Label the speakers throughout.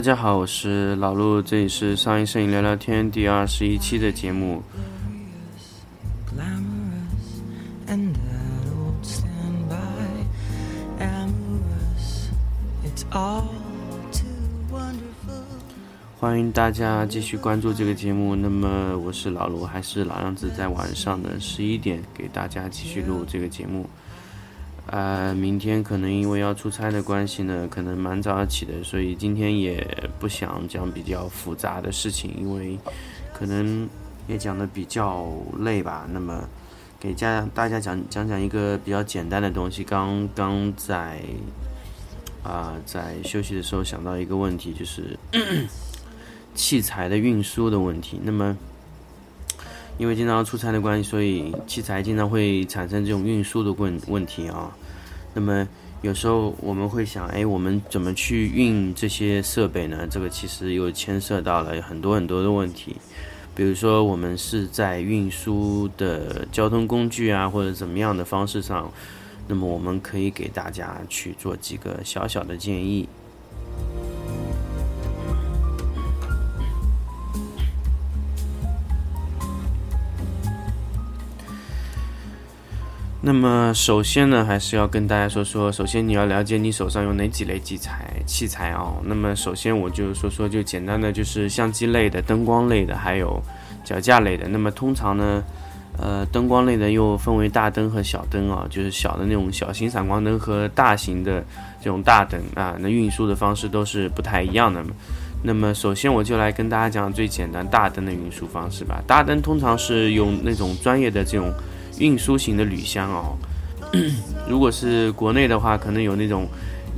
Speaker 1: 大家好，我是老陆，这里是上一摄影聊聊天第二十一期的节目。欢迎大家继续关注这个节目。那么我是老卢，还是老样子，在晚上的十一点给大家继续录这个节目。呃，明天可能因为要出差的关系呢，可能蛮早起的，所以今天也不想讲比较复杂的事情，因为可能也讲的比较累吧。那么给家大家讲讲讲一个比较简单的东西。刚刚在啊在休息的时候想到一个问题，就是 器材的运输的问题。那么因为经常出差的关系，所以器材经常会产生这种运输的问问题啊。那么有时候我们会想，哎，我们怎么去运这些设备呢？这个其实又牵涉到了很多很多的问题。比如说，我们是在运输的交通工具啊，或者怎么样的方式上，那么我们可以给大家去做几个小小的建议。那么首先呢，还是要跟大家说说，首先你要了解你手上有哪几类器材器材哦。那么首先我就说说，就简单的就是相机类的、灯光类的，还有脚架类的。那么通常呢，呃，灯光类的又分为大灯和小灯啊，就是小的那种小型闪光灯和大型的这种大灯啊，那运输的方式都是不太一样的嘛。那么首先我就来跟大家讲最简单大灯的运输方式吧。大灯通常是用那种专业的这种。运输型的铝箱哦，如果是国内的话，可能有那种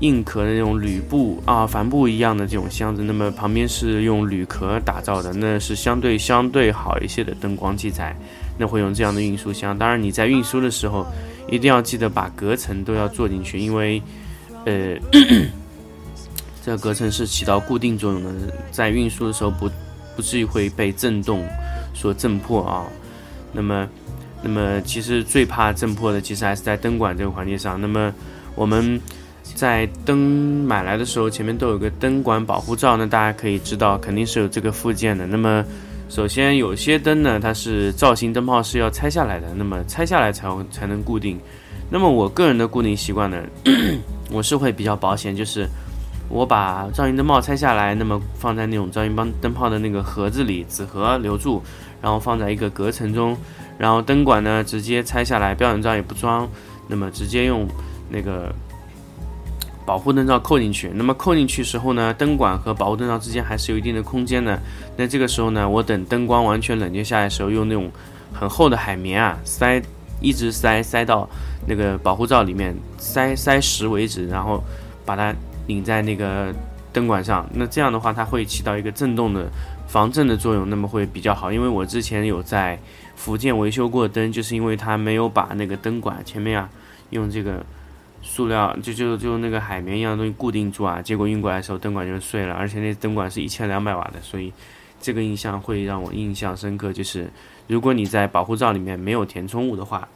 Speaker 1: 硬壳的那种铝布啊、帆布一样的这种箱子，那么旁边是用铝壳打造的，那是相对相对好一些的灯光器材，那会用这样的运输箱。当然你在运输的时候，一定要记得把隔层都要做进去，因为呃，这个隔层是起到固定作用的，在运输的时候不不至于会被震动所震破啊。那么。那么其实最怕震破的，其实还是在灯管这个环节上。那么我们在灯买来的时候，前面都有个灯管保护罩，那大家可以知道，肯定是有这个附件的。那么首先有些灯呢，它是造型灯泡是要拆下来的，那么拆下来才才能固定。那么我个人的固定习惯呢，我是会比较保险，就是我把造型灯泡拆下来，那么放在那种造型帮灯泡的那个盒子里，纸盒留住，然后放在一个隔层中。然后灯管呢，直接拆下来，标准罩也不装，那么直接用那个保护灯罩扣进去。那么扣进去时候呢，灯管和保护灯罩之间还是有一定的空间的。那这个时候呢，我等灯光完全冷却下来的时候，用那种很厚的海绵啊，塞一直塞塞到那个保护罩里面，塞塞实为止，然后把它拧在那个灯管上。那这样的话，它会起到一个震动的防震的作用，那么会比较好。因为我之前有在。福建维修过灯，就是因为它没有把那个灯管前面啊，用这个塑料就就就那个海绵一样的东西固定住啊，结果运过来的时候灯管就碎了，而且那灯管是一千两百瓦的，所以这个印象会让我印象深刻。就是如果你在保护罩里面没有填充物的话，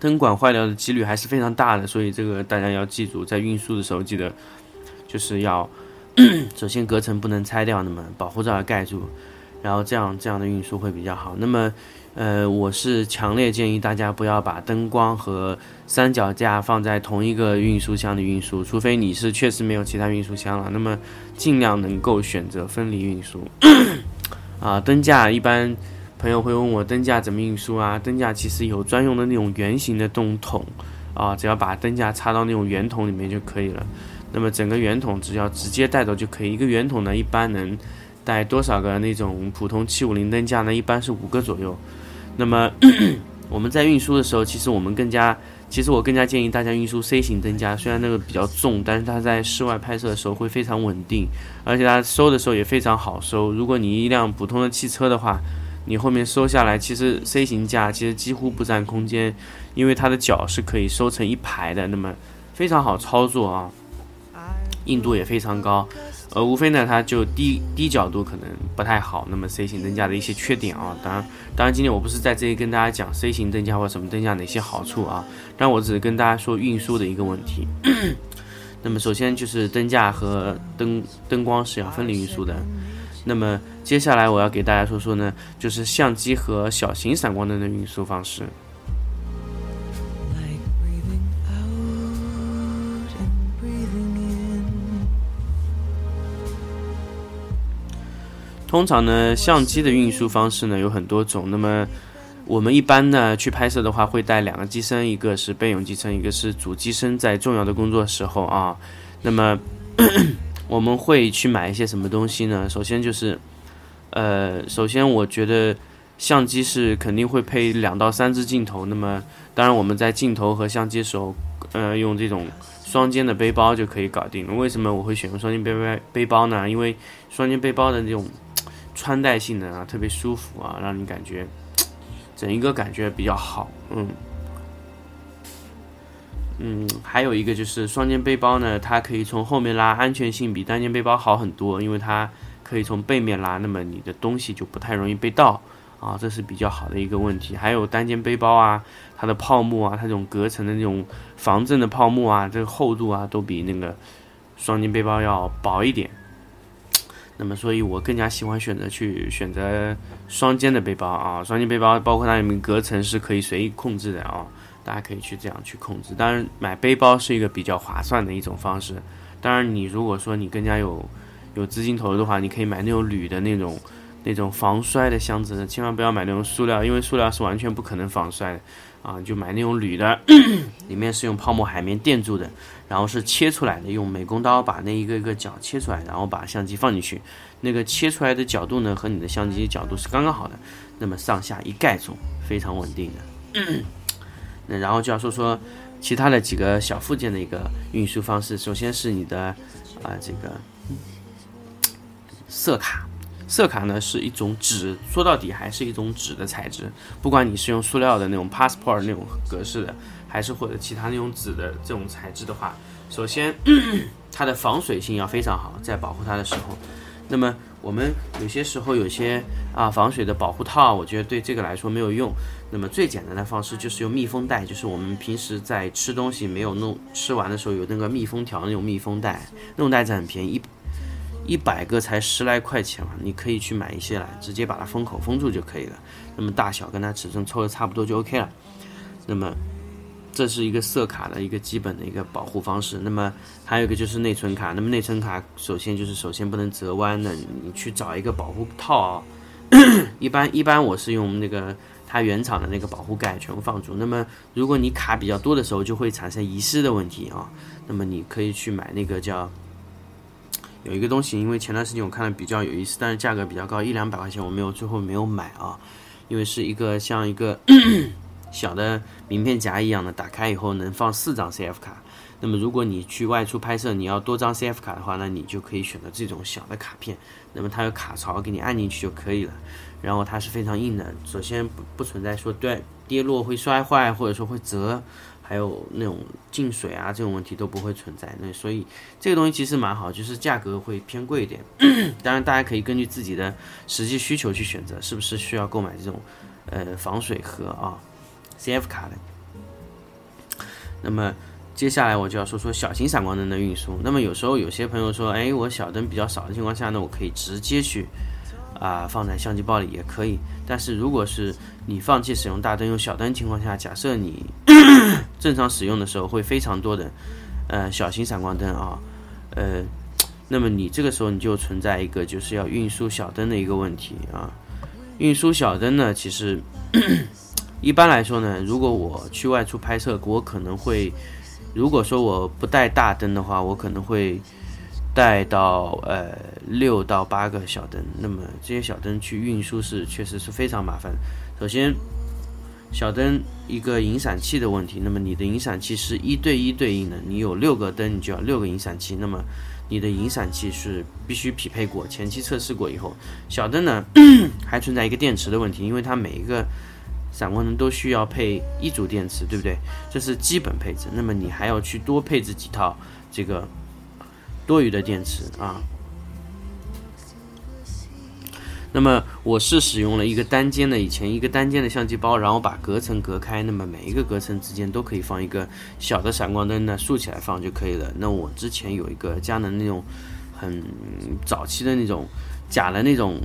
Speaker 1: 灯管坏掉的几率还是非常大的，所以这个大家要记住，在运输的时候记得就是要 首先隔层不能拆掉，那么保护罩要盖住。然后这样这样的运输会比较好。那么，呃，我是强烈建议大家不要把灯光和三脚架放在同一个运输箱里运输，除非你是确实没有其他运输箱了。那么，尽量能够选择分离运输。啊，灯架一般朋友会问我灯架怎么运输啊？灯架其实有专用的那种圆形的灯筒啊，只要把灯架插到那种圆筒里面就可以了。那么整个圆筒只要直接带走就可以。一个圆筒呢，一般能。带多少个那种普通七五零灯架呢？一般是五个左右。那么 我们在运输的时候，其实我们更加，其实我更加建议大家运输 C 型灯架。虽然那个比较重，但是它在室外拍摄的时候会非常稳定，而且它收的时候也非常好收。如果你一辆普通的汽车的话，你后面收下来，其实 C 型架其实几乎不占空间，因为它的脚是可以收成一排的，那么非常好操作啊，硬度也非常高。呃，无非呢，它就低低角度可能不太好。那么 C 型灯架的一些缺点啊，当然，当然今天我不是在这里跟大家讲 C 型灯架或什么灯架哪些好处啊，但我只是跟大家说运输的一个问题。那么首先就是灯架和灯灯光是要分离运输的。那么接下来我要给大家说说呢，就是相机和小型闪光灯的运输方式。通常呢，相机的运输方式呢有很多种。那么我们一般呢去拍摄的话，会带两个机身，一个是备用机身，一个是主机身，在重要的工作时候啊。那么 我们会去买一些什么东西呢？首先就是，呃，首先我觉得相机是肯定会配两到三支镜头。那么当然我们在镜头和相机的时候，呃，用这种双肩的背包就可以搞定了。为什么我会选用双肩背背背包呢？因为双肩背包的这种穿戴性能啊，特别舒服啊，让你感觉整一个感觉比较好。嗯。嗯，还有一个就是双肩背包呢，它可以从后面拉，安全性比单肩背包好很多，因为它可以从背面拉，那么你的东西就不太容易被盗啊，这是比较好的一个问题。还有单肩背包啊，它的泡沫啊，它这种隔层的那种防震的泡沫啊，这个厚度啊，都比那个双肩背包要薄一点。那么，所以我更加喜欢选择去选择双肩的背包啊，双肩背包包括它里面隔层是可以随意控制的啊。大家可以去这样去控制，当然买背包是一个比较划算的一种方式。当然，你如果说你更加有有资金投入的话，你可以买那种铝的那种那种防摔的箱子，千万不要买那种塑料，因为塑料是完全不可能防摔的啊！就买那种铝的，里面是用泡沫海绵垫住的，然后是切出来的，用美工刀把那一个一个角切出来，然后把相机放进去，那个切出来的角度呢和你的相机角度是刚刚好的，那么上下一盖住，非常稳定的。那然后就要说说其他的几个小附件的一个运输方式。首先是你的啊这个色卡，色卡呢是一种纸，说到底还是一种纸的材质。不管你是用塑料的那种 passport 那种格式的，还是或者其他那种纸的这种材质的话，首先 它的防水性要非常好，在保护它的时候。那么我们有些时候有些啊防水的保护套，我觉得对这个来说没有用。那么最简单的方式就是用密封袋，就是我们平时在吃东西没有弄吃完的时候有那个密封条那种密封袋，那种袋子很便宜，一一百个才十来块钱嘛，你可以去买一些来，直接把它封口封住就可以了。那么大小跟它尺寸凑的差不多就 OK 了。那么这是一个色卡的一个基本的一个保护方式。那么还有一个就是内存卡，那么内存卡首先就是首先不能折弯的，你去找一个保护套啊。一般一般我是用那个。它原厂的那个保护盖全部放住。那么，如果你卡比较多的时候，就会产生遗失的问题啊。那么，你可以去买那个叫有一个东西，因为前段时间我看了比较有意思，但是价格比较高，一两百块钱，我没有最后没有买啊。因为是一个像一个小的名片夹一样的，打开以后能放四张 CF 卡。那么，如果你去外出拍摄，你要多张 CF 卡的话，那你就可以选择这种小的卡片。那么它有卡槽，给你按进去就可以了。然后它是非常硬的，首先不不存在说对跌落会摔坏，或者说会折，还有那种进水啊这种问题都不会存在。那所以这个东西其实蛮好，就是价格会偏贵一点。当然大家可以根据自己的实际需求去选择，是不是需要购买这种呃防水盒啊，CF 卡的。那么。接下来我就要说说小型闪光灯的运输。那么有时候有些朋友说，哎，我小灯比较少的情况下呢，我可以直接去啊放在相机包里也可以。但是如果是你放弃使用大灯用小灯情况下，假设你 正常使用的时候会非常多的呃小型闪光灯啊，呃，那么你这个时候你就存在一个就是要运输小灯的一个问题啊。运输小灯呢，其实一般来说呢，如果我去外出拍摄，我可能会。如果说我不带大灯的话，我可能会带到呃六到八个小灯。那么这些小灯去运输是确实是非常麻烦。首先，小灯一个引闪器的问题。那么你的引闪器是一对一对应的，你有六个灯，你就要六个引闪器。那么你的引闪器是必须匹配过，前期测试过以后。小灯呢 还存在一个电池的问题，因为它每一个。闪光灯都需要配一组电池，对不对？这是基本配置。那么你还要去多配置几套这个多余的电池啊。那么我是使用了一个单间的，以前一个单间的相机包，然后把隔层隔开，那么每一个隔层之间都可以放一个小的闪光灯呢，竖起来放就可以了。那我之前有一个佳能那种很早期的那种假的那种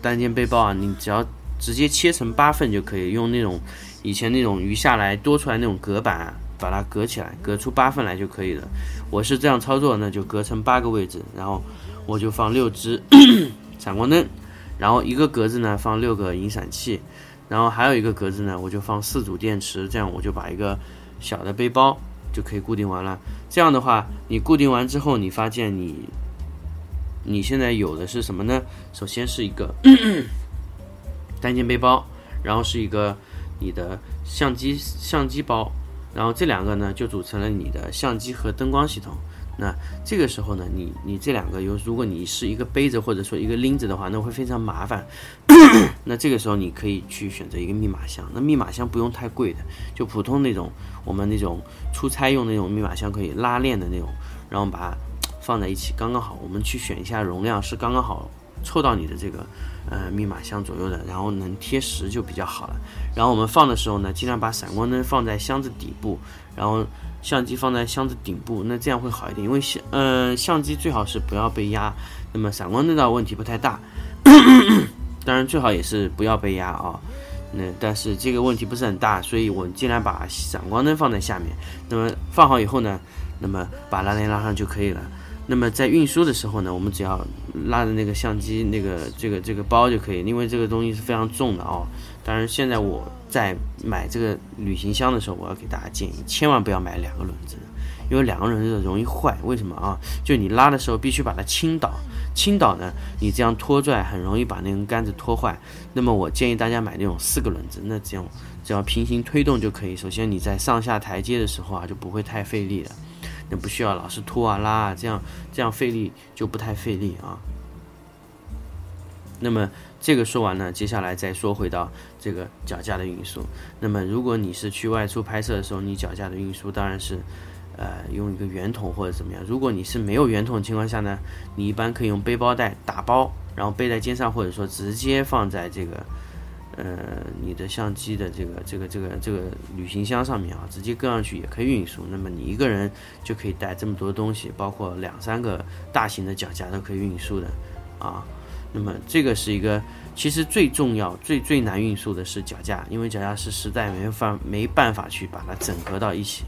Speaker 1: 单肩背包啊，你只要直接切成八份就可以，用那种以前那种余下来多出来那种隔板把它隔起来，隔出八份来就可以了。我是这样操作，那就隔成八个位置，然后我就放六支 闪光灯。然后一个格子呢放六个引闪器，然后还有一个格子呢我就放四组电池，这样我就把一个小的背包就可以固定完了。这样的话，你固定完之后，你发现你你现在有的是什么呢？首先是一个单肩背包，然后是一个你的相机相机包，然后这两个呢就组成了你的相机和灯光系统。那这个时候呢，你你这两个有，如果你是一个背着或者说一个拎着的话，那会非常麻烦。那这个时候你可以去选择一个密码箱，那密码箱不用太贵的，就普通那种我们那种出差用那种密码箱，可以拉链的那种，然后把它放在一起，刚刚好。我们去选一下容量是刚刚好凑到你的这个呃密码箱左右的，然后能贴实就比较好了。然后我们放的时候呢，尽量把闪光灯放在箱子底部，然后。相机放在箱子顶部，那这样会好一点，因为相呃相机最好是不要被压，那么闪光灯的问题不太大，当然最好也是不要被压啊，那但是这个问题不是很大，所以我尽量把闪光灯放在下面，那么放好以后呢，那么把拉链拉上就可以了。那么在运输的时候呢，我们只要拉着那个相机那个这个这个包就可以，因为这个东西是非常重的哦。当然，现在我在买这个旅行箱的时候，我要给大家建议，千万不要买两个轮子，因为两个轮子容易坏。为什么啊？就你拉的时候必须把它倾倒，倾倒呢，你这样拖拽很容易把那根杆子拖坏。那么我建议大家买那种四个轮子，那这样只要平行推动就可以。首先你在上下台阶的时候啊，就不会太费力了。那不需要老是拖啊拉啊，这样这样费力就不太费力啊。那么这个说完呢，接下来再说回到这个脚架的运输。那么如果你是去外出拍摄的时候，你脚架的运输当然是，呃，用一个圆筒或者怎么样。如果你是没有圆筒情况下呢，你一般可以用背包带打包，然后背在肩上，或者说直接放在这个。呃，你的相机的这个这个这个这个旅行箱上面啊，直接搁上去也可以运输。那么你一个人就可以带这么多东西，包括两三个大型的脚架都可以运输的啊。那么这个是一个，其实最重要、最最难运输的是脚架，因为脚架是实在没法没办法去把它整合到一起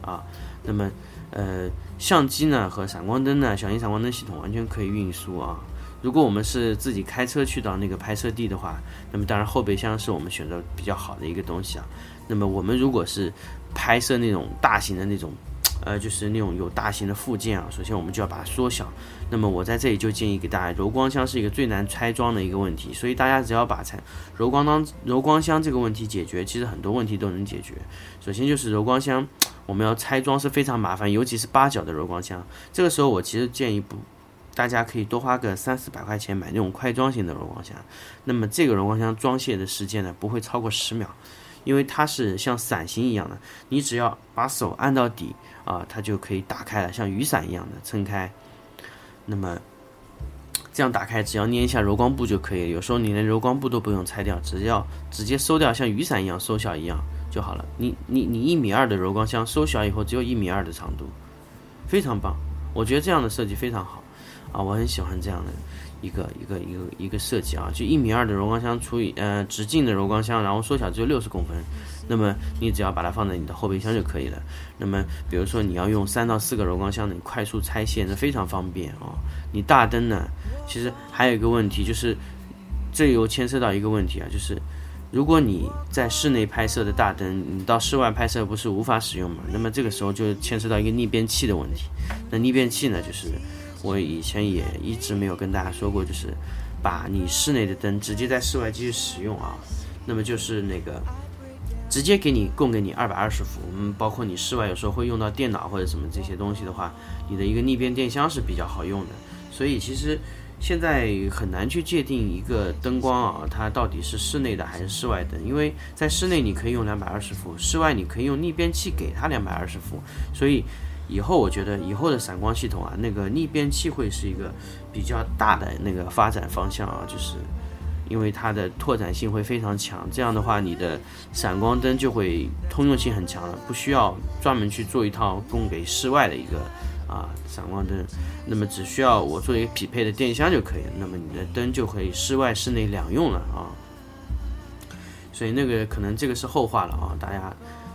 Speaker 1: 啊。那么呃，相机呢和闪光灯呢，小型闪光灯系统完全可以运输啊。如果我们是自己开车去到那个拍摄地的话，那么当然后备箱是我们选择比较好的一个东西啊。那么我们如果是拍摄那种大型的那种，呃，就是那种有大型的附件啊，首先我们就要把它缩小。那么我在这里就建议给大家，柔光箱是一个最难拆装的一个问题，所以大家只要把拆柔光当柔光箱这个问题解决，其实很多问题都能解决。首先就是柔光箱我们要拆装是非常麻烦，尤其是八角的柔光箱，这个时候我其实建议不。大家可以多花个三四百块钱买那种快装型的柔光箱，那么这个柔光箱装卸的时间呢不会超过十秒，因为它是像伞形一样的，你只要把手按到底啊，它就可以打开了，像雨伞一样的撑开。那么这样打开，只要捏一下柔光布就可以，有时候你连柔光布都不用拆掉，只要直接收掉，像雨伞一样收小一样就好了。你你你一米二的柔光箱收小以后只有一米二的长度，非常棒，我觉得这样的设计非常好。啊，我很喜欢这样的一个一个一个一个设计啊，就一米二的柔光箱除以呃直径的柔光箱，然后缩小只有六十公分，那么你只要把它放在你的后备箱就可以了。那么比如说你要用三到四个柔光箱，你快速拆卸那非常方便啊。你大灯呢，其实还有一个问题就是，这又牵涉到一个问题啊，就是如果你在室内拍摄的大灯，你到室外拍摄不是无法使用嘛？那么这个时候就牵涉到一个逆变器的问题。那逆变器呢，就是。我以前也一直没有跟大家说过，就是把你室内的灯直接在室外继续使用啊。那么就是那个直接给你供给你二百二十伏，嗯，包括你室外有时候会用到电脑或者什么这些东西的话，你的一个逆变电箱是比较好用的。所以其实现在很难去界定一个灯光啊，它到底是室内的还是室外灯，因为在室内你可以用两百二十伏，室外你可以用逆变器给它两百二十伏，所以。以后我觉得以后的闪光系统啊，那个逆变器会是一个比较大的那个发展方向啊，就是，因为它的拓展性会非常强。这样的话，你的闪光灯就会通用性很强了，不需要专门去做一套供给室外的一个啊闪光灯。那么只需要我做一个匹配的电箱就可以。那么你的灯就可以室外、室内两用了啊。所以那个可能这个是后话了啊，大家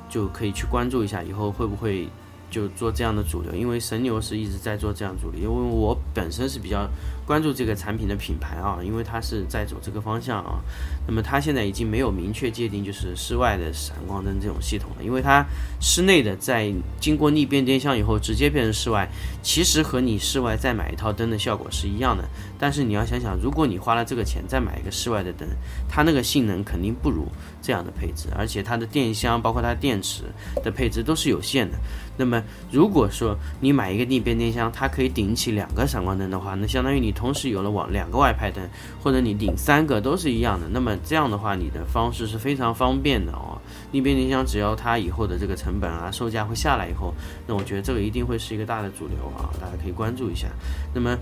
Speaker 1: 就可以去关注一下，以后会不会。就做这样的主流，因为神牛是一直在做这样主流，因为我本身是比较关注这个产品的品牌啊，因为它是在走这个方向啊。那么它现在已经没有明确界定就是室外的闪光灯这种系统了，因为它室内的在经过逆变电箱以后直接变成室外，其实和你室外再买一套灯的效果是一样的。但是你要想想，如果你花了这个钱再买一个室外的灯，它那个性能肯定不如这样的配置，而且它的电箱包括它电池的配置都是有限的。那么如果说你买一个逆变电箱，它可以顶起两个闪光灯的话，那相当于你同时有了往两个外拍灯，或者你顶三个都是一样的。那么这样的话，你的方式是非常方便的哦。逆变电箱只要它以后的这个成本啊、售价会下来以后，那我觉得这个一定会是一个大的主流啊，大家可以关注一下。那么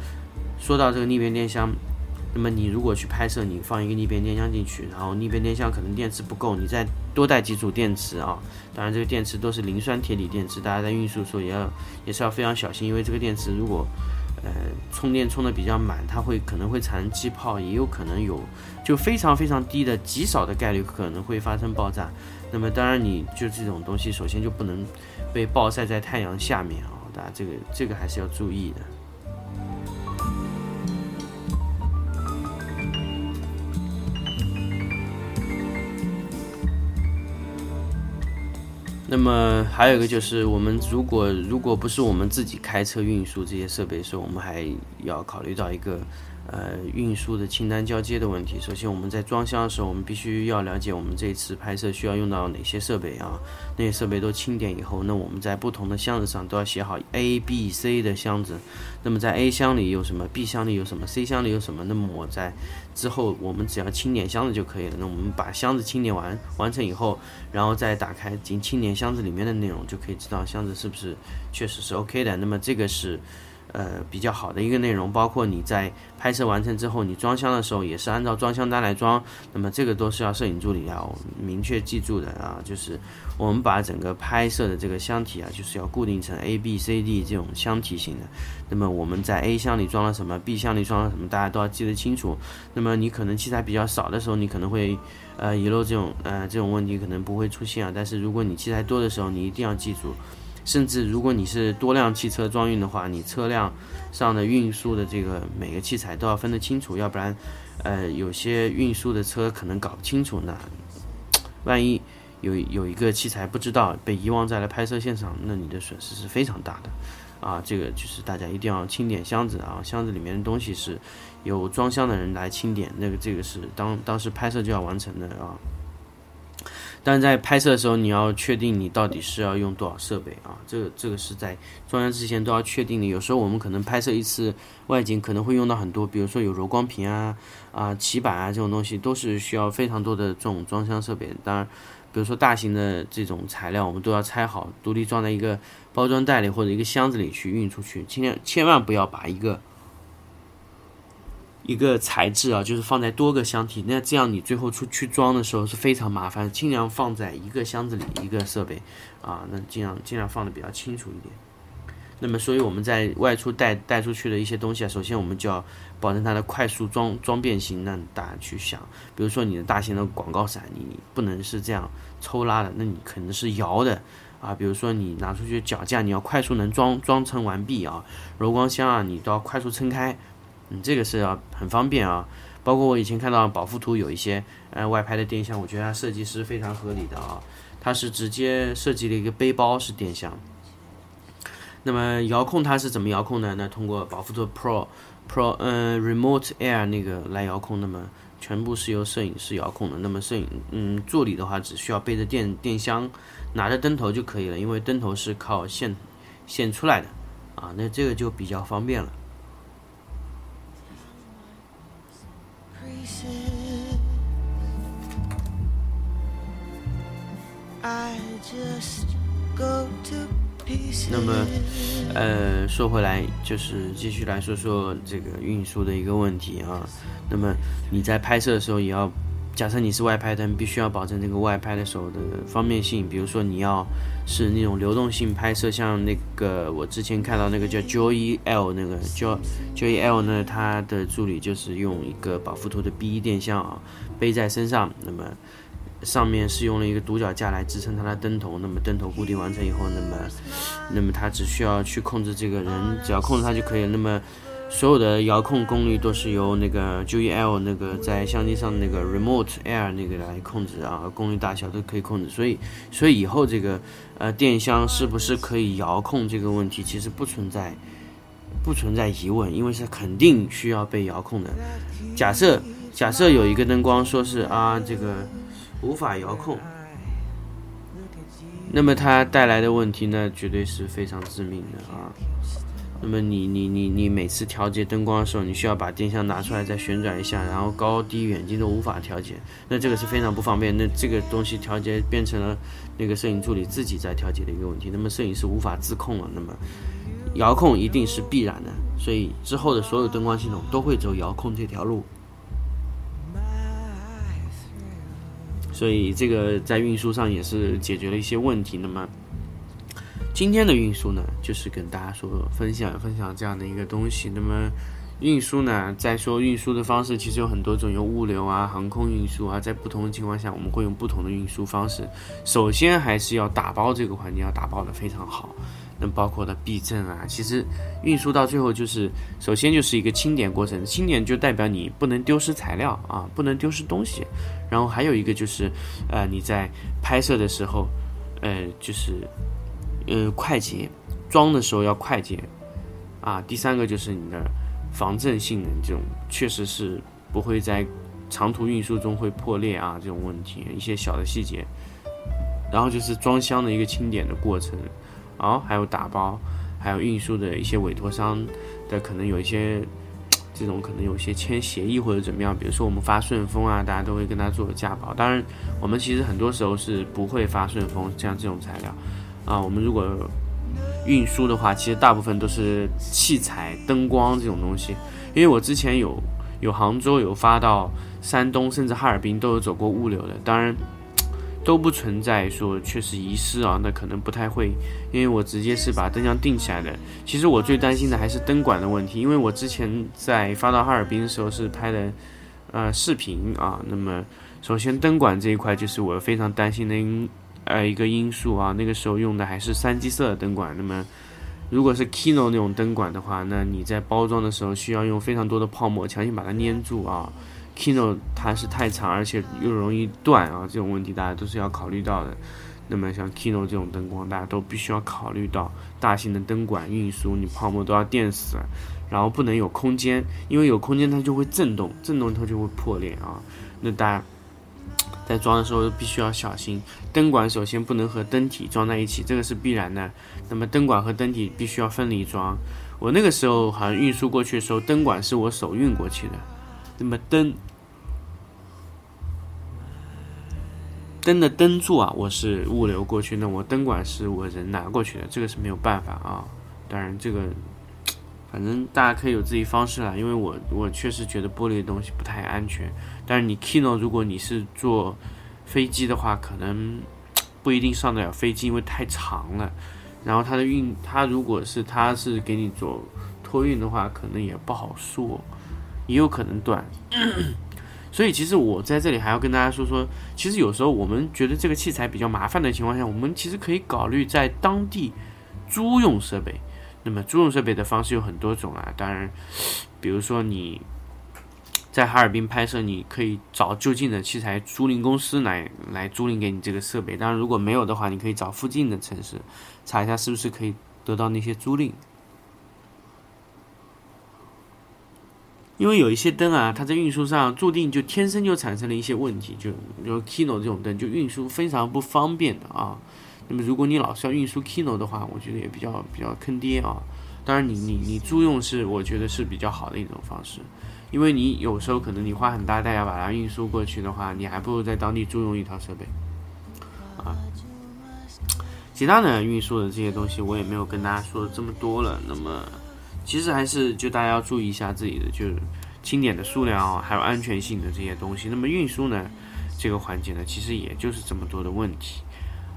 Speaker 1: 说到这个逆变电箱。那么你如果去拍摄，你放一个逆变电箱进去，然后逆变电箱可能电池不够，你再多带几组电池啊。当然这个电池都是磷酸铁锂电池，大家在运输的时候也要也是要非常小心，因为这个电池如果呃充电充的比较满，它会可能会产生气泡，也有可能有就非常非常低的极少的概率可能会发生爆炸。那么当然你就这种东西，首先就不能被暴晒在太阳下面啊，大家这个这个还是要注意的。那么还有一个就是，我们如果如果不是我们自己开车运输这些设备的时候，我们还要考虑到一个。呃，运输的清单交接的问题。首先，我们在装箱的时候，我们必须要了解我们这次拍摄需要用到哪些设备啊？那些设备都清点以后，那我们在不同的箱子上都要写好 A、B、C 的箱子。那么在 A 箱里有什么？B 箱里有什么？C 箱里有什么？那么我在之后，我们只要清点箱子就可以了。那我们把箱子清点完完成以后，然后再打开进清点箱子里面的内容，就可以知道箱子是不是确实是 OK 的。那么这个是。呃，比较好的一个内容，包括你在拍摄完成之后，你装箱的时候也是按照装箱单来装。那么这个都是要摄影助理要明确记住的啊，就是我们把整个拍摄的这个箱体啊，就是要固定成 A、B、C、D 这种箱体型的。那么我们在 A 箱里装了什么，B 箱里装了什么，大家都要记得清楚。那么你可能器材比较少的时候，你可能会呃遗漏这种呃这种问题可能不会出现啊。但是如果你器材多的时候，你一定要记住。甚至如果你是多辆汽车装运的话，你车辆上的运输的这个每个器材都要分得清楚，要不然，呃，有些运输的车可能搞不清楚呢。万一有有一个器材不知道被遗忘在了拍摄现场，那你的损失是非常大的。啊，这个就是大家一定要清点箱子啊，箱子里面的东西是由装箱的人来清点，那个这个是当当时拍摄就要完成的啊。但在拍摄的时候，你要确定你到底是要用多少设备啊？这个这个是在装箱之前都要确定的。有时候我们可能拍摄一次外景，可能会用到很多，比如说有柔光屏啊、啊棋板啊这种东西，都是需要非常多的这种装箱设备。当然，比如说大型的这种材料，我们都要拆好，独立装在一个包装袋里或者一个箱子里去运出去。千千万不要把一个。一个材质啊，就是放在多个箱体，那这样你最后出去装的时候是非常麻烦。尽量放在一个箱子里，一个设备啊，那尽量尽量放的比较清楚一点。那么，所以我们在外出带带出去的一些东西啊，首先我们就要保证它的快速装装变形。那大家去想，比如说你的大型的广告伞，你不能是这样抽拉的，那你可能是摇的啊。比如说你拿出去脚架，你要快速能装装成完毕啊。柔光箱啊，你都要快速撑开。嗯，这个是要很方便啊，包括我以前看到宝富图有一些呃外拍的电箱，我觉得它设计是非常合理的啊，它是直接设计了一个背包式电箱。那么遥控它是怎么遥控呢？那通过宝富图 Pro Pro 嗯 Remote Air 那个来遥控，那么全部是由摄影师遥控的。那么摄影嗯助理的话只需要背着电电箱，拿着灯头就可以了，因为灯头是靠线线出来的啊，那这个就比较方便了。那么，呃，说回来，就是继续来说说这个运输的一个问题啊。那么你在拍摄的时候，也要假设你是外拍灯，必须要保证这个外拍的时候的方便性。比如说你要是那种流动性拍摄，像那个我之前看到那个叫 Joey L 那个 Joy Joy L 呢，他的助理就是用一个保富图的 B 电箱啊背在身上，那么。上面是用了一个独脚架来支撑它的灯头，那么灯头固定完成以后，那么，那么它只需要去控制这个人，只要控制它就可以。那么，所有的遥控功率都是由那个 J E L 那个在相机上那个 Remote Air 那个来控制啊，功率大小都可以控制。所以，所以以后这个呃电箱是不是可以遥控这个问题，其实不存在，不存在疑问，因为是肯定需要被遥控的。假设假设有一个灯光说是啊这个。无法遥控，那么它带来的问题呢，绝对是非常致命的啊。那么你你你你每次调节灯光的时候，你需要把电箱拿出来再旋转一下，然后高低远近都无法调节，那这个是非常不方便。那这个东西调节变成了那个摄影助理自己在调节的一个问题，那么摄影师无法自控了。那么遥控一定是必然的，所以之后的所有灯光系统都会走遥控这条路。所以这个在运输上也是解决了一些问题。那么今天的运输呢，就是跟大家说分享分享这样的一个东西。那么运输呢，在说运输的方式，其实有很多种，有物流啊、航空运输啊，在不同的情况下，我们会用不同的运输方式。首先还是要打包这个环节要打包的非常好。那包括的避震啊，其实运输到最后就是，首先就是一个清点过程，清点就代表你不能丢失材料啊，不能丢失东西。然后还有一个就是，呃，你在拍摄的时候，呃，就是，呃，快捷，装的时候要快捷，啊，第三个就是你的防震性能，这种确实是不会在长途运输中会破裂啊，这种问题，一些小的细节。然后就是装箱的一个清点的过程。啊，还有打包，还有运输的一些委托商的可能有一些这种可能有些签协议或者怎么样，比如说我们发顺丰啊，大家都会跟他做价保。当然，我们其实很多时候是不会发顺丰像这种材料啊。我们如果运输的话，其实大部分都是器材、灯光这种东西。因为我之前有有杭州有发到山东，甚至哈尔滨都有走过物流的。当然。都不存在说确实遗失啊，那可能不太会，因为我直接是把灯箱定起来的。其实我最担心的还是灯管的问题，因为我之前在发到哈尔滨的时候是拍的，呃，视频啊。那么首先灯管这一块就是我非常担心的呃一个因素啊。那个时候用的还是三基色的灯管，那么如果是 Kino 那种灯管的话，那你在包装的时候需要用非常多的泡沫强行把它粘住啊。Kino 它是太长，而且又容易断啊，这种问题大家都是要考虑到的。那么像 Kino 这种灯光，大家都必须要考虑到大型的灯管运输，你泡沫都要电死，然后不能有空间，因为有空间它就会震动，震动它就会破裂啊。那大家在装的时候必须要小心，灯管首先不能和灯体装在一起，这个是必然的。那么灯管和灯体必须要分离装。我那个时候好像运输过去的时候，灯管是我手运过去的，那么灯。灯的灯柱啊，我是物流过去，那我灯管是我人拿过去的，这个是没有办法啊。当然，这个反正大家可以有自己方式啦，因为我我确实觉得玻璃的东西不太安全。但是你 Kino，如果你是坐飞机的话，可能不一定上得了飞机，因为太长了。然后它的运，它如果是它是给你做托运的话，可能也不好说，也有可能断。所以其实我在这里还要跟大家说说，其实有时候我们觉得这个器材比较麻烦的情况下，我们其实可以考虑在当地租用设备。那么租用设备的方式有很多种啊，当然，比如说你在哈尔滨拍摄，你可以找就近的器材租赁公司来来租赁给你这个设备。当然，如果没有的话，你可以找附近的城市查一下是不是可以得到那些租赁。因为有一些灯啊，它在运输上注定就天生就产生了一些问题，就比如 Kino 这种灯就运输非常不方便的啊。那么如果你老是要运输 Kino 的话，我觉得也比较比较坑爹啊。当然，你你你租用是我觉得是比较好的一种方式，因为你有时候可能你花很大代价把它运输过去的话，你还不如在当地租用一套设备啊。其他的运输的这些东西我也没有跟大家说这么多了。那么其实还是就大家要注意一下自己的就是清点的数量啊，还有安全性的这些东西。那么运输呢这个环节呢，其实也就是这么多的问题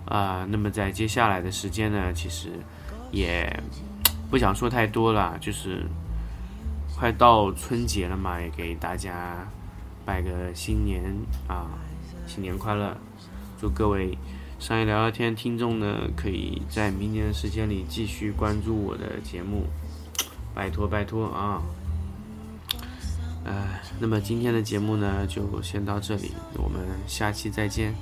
Speaker 1: 啊。那么在接下来的时间呢，其实也不想说太多了，就是快到春节了嘛，也给大家拜个新年啊，新年快乐，祝各位。商业聊聊天，听众呢可以在明年的时间里继续关注我的节目，拜托拜托啊！呃，那么今天的节目呢就先到这里，我们下期再见。